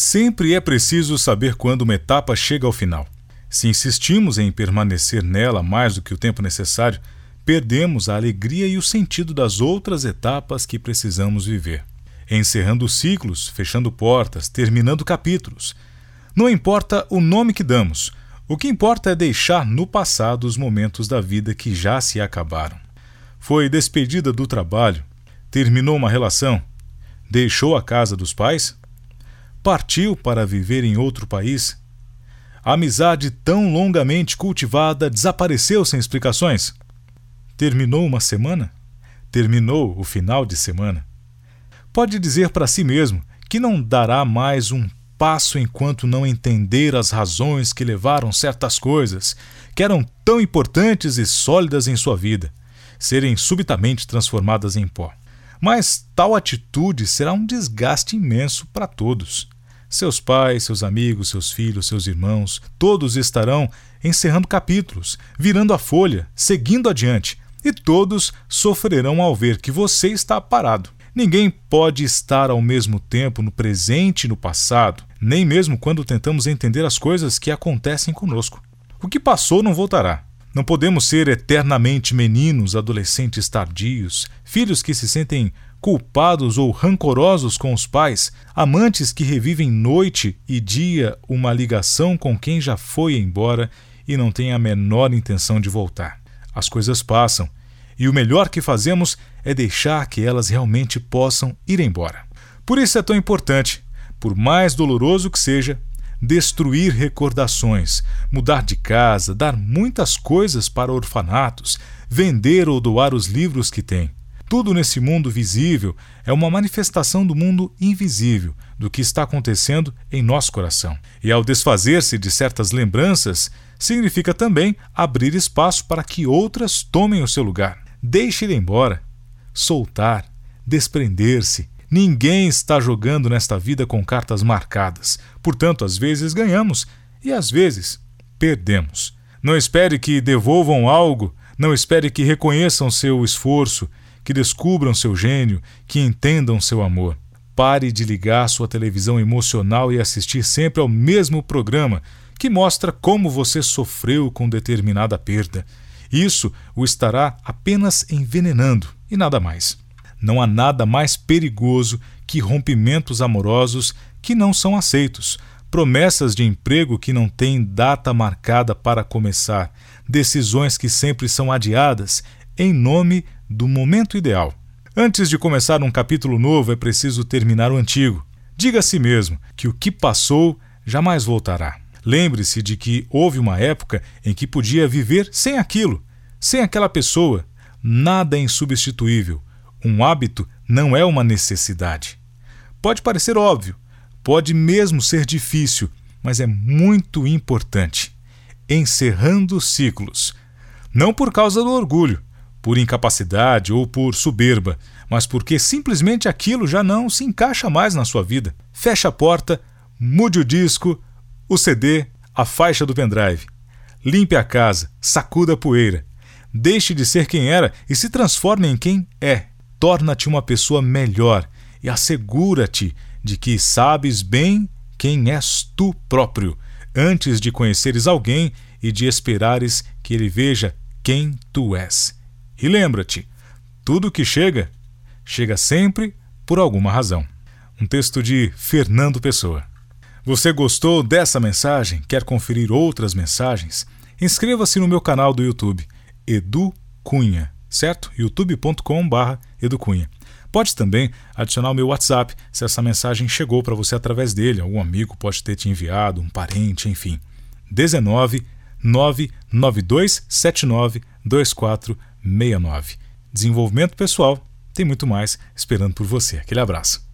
Sempre é preciso saber quando uma etapa chega ao final. Se insistimos em permanecer nela mais do que o tempo necessário, perdemos a alegria e o sentido das outras etapas que precisamos viver. Encerrando ciclos, fechando portas, terminando capítulos. Não importa o nome que damos, o que importa é deixar no passado os momentos da vida que já se acabaram. Foi despedida do trabalho, terminou uma relação, deixou a casa dos pais, partiu para viver em outro país. A amizade tão longamente cultivada desapareceu sem explicações. Terminou uma semana? Terminou o final de semana? Pode dizer para si mesmo que não dará mais um passo enquanto não entender as razões que levaram certas coisas, que eram tão importantes e sólidas em sua vida, serem subitamente transformadas em pó. Mas tal atitude será um desgaste imenso para todos. Seus pais, seus amigos, seus filhos, seus irmãos, todos estarão encerrando capítulos, virando a folha, seguindo adiante, e todos sofrerão ao ver que você está parado. Ninguém pode estar ao mesmo tempo no presente e no passado, nem mesmo quando tentamos entender as coisas que acontecem conosco. O que passou não voltará. Não podemos ser eternamente meninos, adolescentes tardios, filhos que se sentem culpados ou rancorosos com os pais, amantes que revivem noite e dia uma ligação com quem já foi embora e não tem a menor intenção de voltar. As coisas passam e o melhor que fazemos é deixar que elas realmente possam ir embora. Por isso é tão importante por mais doloroso que seja, destruir recordações, mudar de casa, dar muitas coisas para orfanatos, vender ou doar os livros que tem. Tudo nesse mundo visível é uma manifestação do mundo invisível, do que está acontecendo em nosso coração. E ao desfazer-se de certas lembranças, significa também abrir espaço para que outras tomem o seu lugar. Deixe ir embora, soltar, desprender-se, Ninguém está jogando nesta vida com cartas marcadas. Portanto, às vezes ganhamos e às vezes perdemos. Não espere que devolvam algo, não espere que reconheçam seu esforço, que descubram seu gênio, que entendam seu amor. Pare de ligar sua televisão emocional e assistir sempre ao mesmo programa que mostra como você sofreu com determinada perda. Isso o estará apenas envenenando e nada mais. Não há nada mais perigoso que rompimentos amorosos que não são aceitos, promessas de emprego que não têm data marcada para começar, decisões que sempre são adiadas em nome do momento ideal. Antes de começar um capítulo novo, é preciso terminar o antigo. Diga a si mesmo que o que passou jamais voltará. Lembre-se de que houve uma época em que podia viver sem aquilo, sem aquela pessoa. Nada é insubstituível. Um hábito não é uma necessidade. Pode parecer óbvio, pode mesmo ser difícil, mas é muito importante. Encerrando ciclos. Não por causa do orgulho, por incapacidade ou por soberba, mas porque simplesmente aquilo já não se encaixa mais na sua vida. Feche a porta, mude o disco, o CD, a faixa do pendrive. Limpe a casa, sacuda a poeira. Deixe de ser quem era e se transforme em quem é torna-te uma pessoa melhor e assegura-te de que sabes bem quem és tu próprio, antes de conheceres alguém e de esperares que ele veja quem tu és. E lembra-te: tudo que chega, chega sempre por alguma razão. Um texto de Fernando Pessoa. Você gostou dessa mensagem? Quer conferir outras mensagens? Inscreva-se no meu canal do YouTube, Edu Cunha certo? youtube.com.br educunha. Pode também adicionar o meu WhatsApp se essa mensagem chegou para você através dele. Algum amigo pode ter te enviado, um parente, enfim. 19 992 79 2469. Desenvolvimento pessoal tem muito mais esperando por você. Aquele abraço.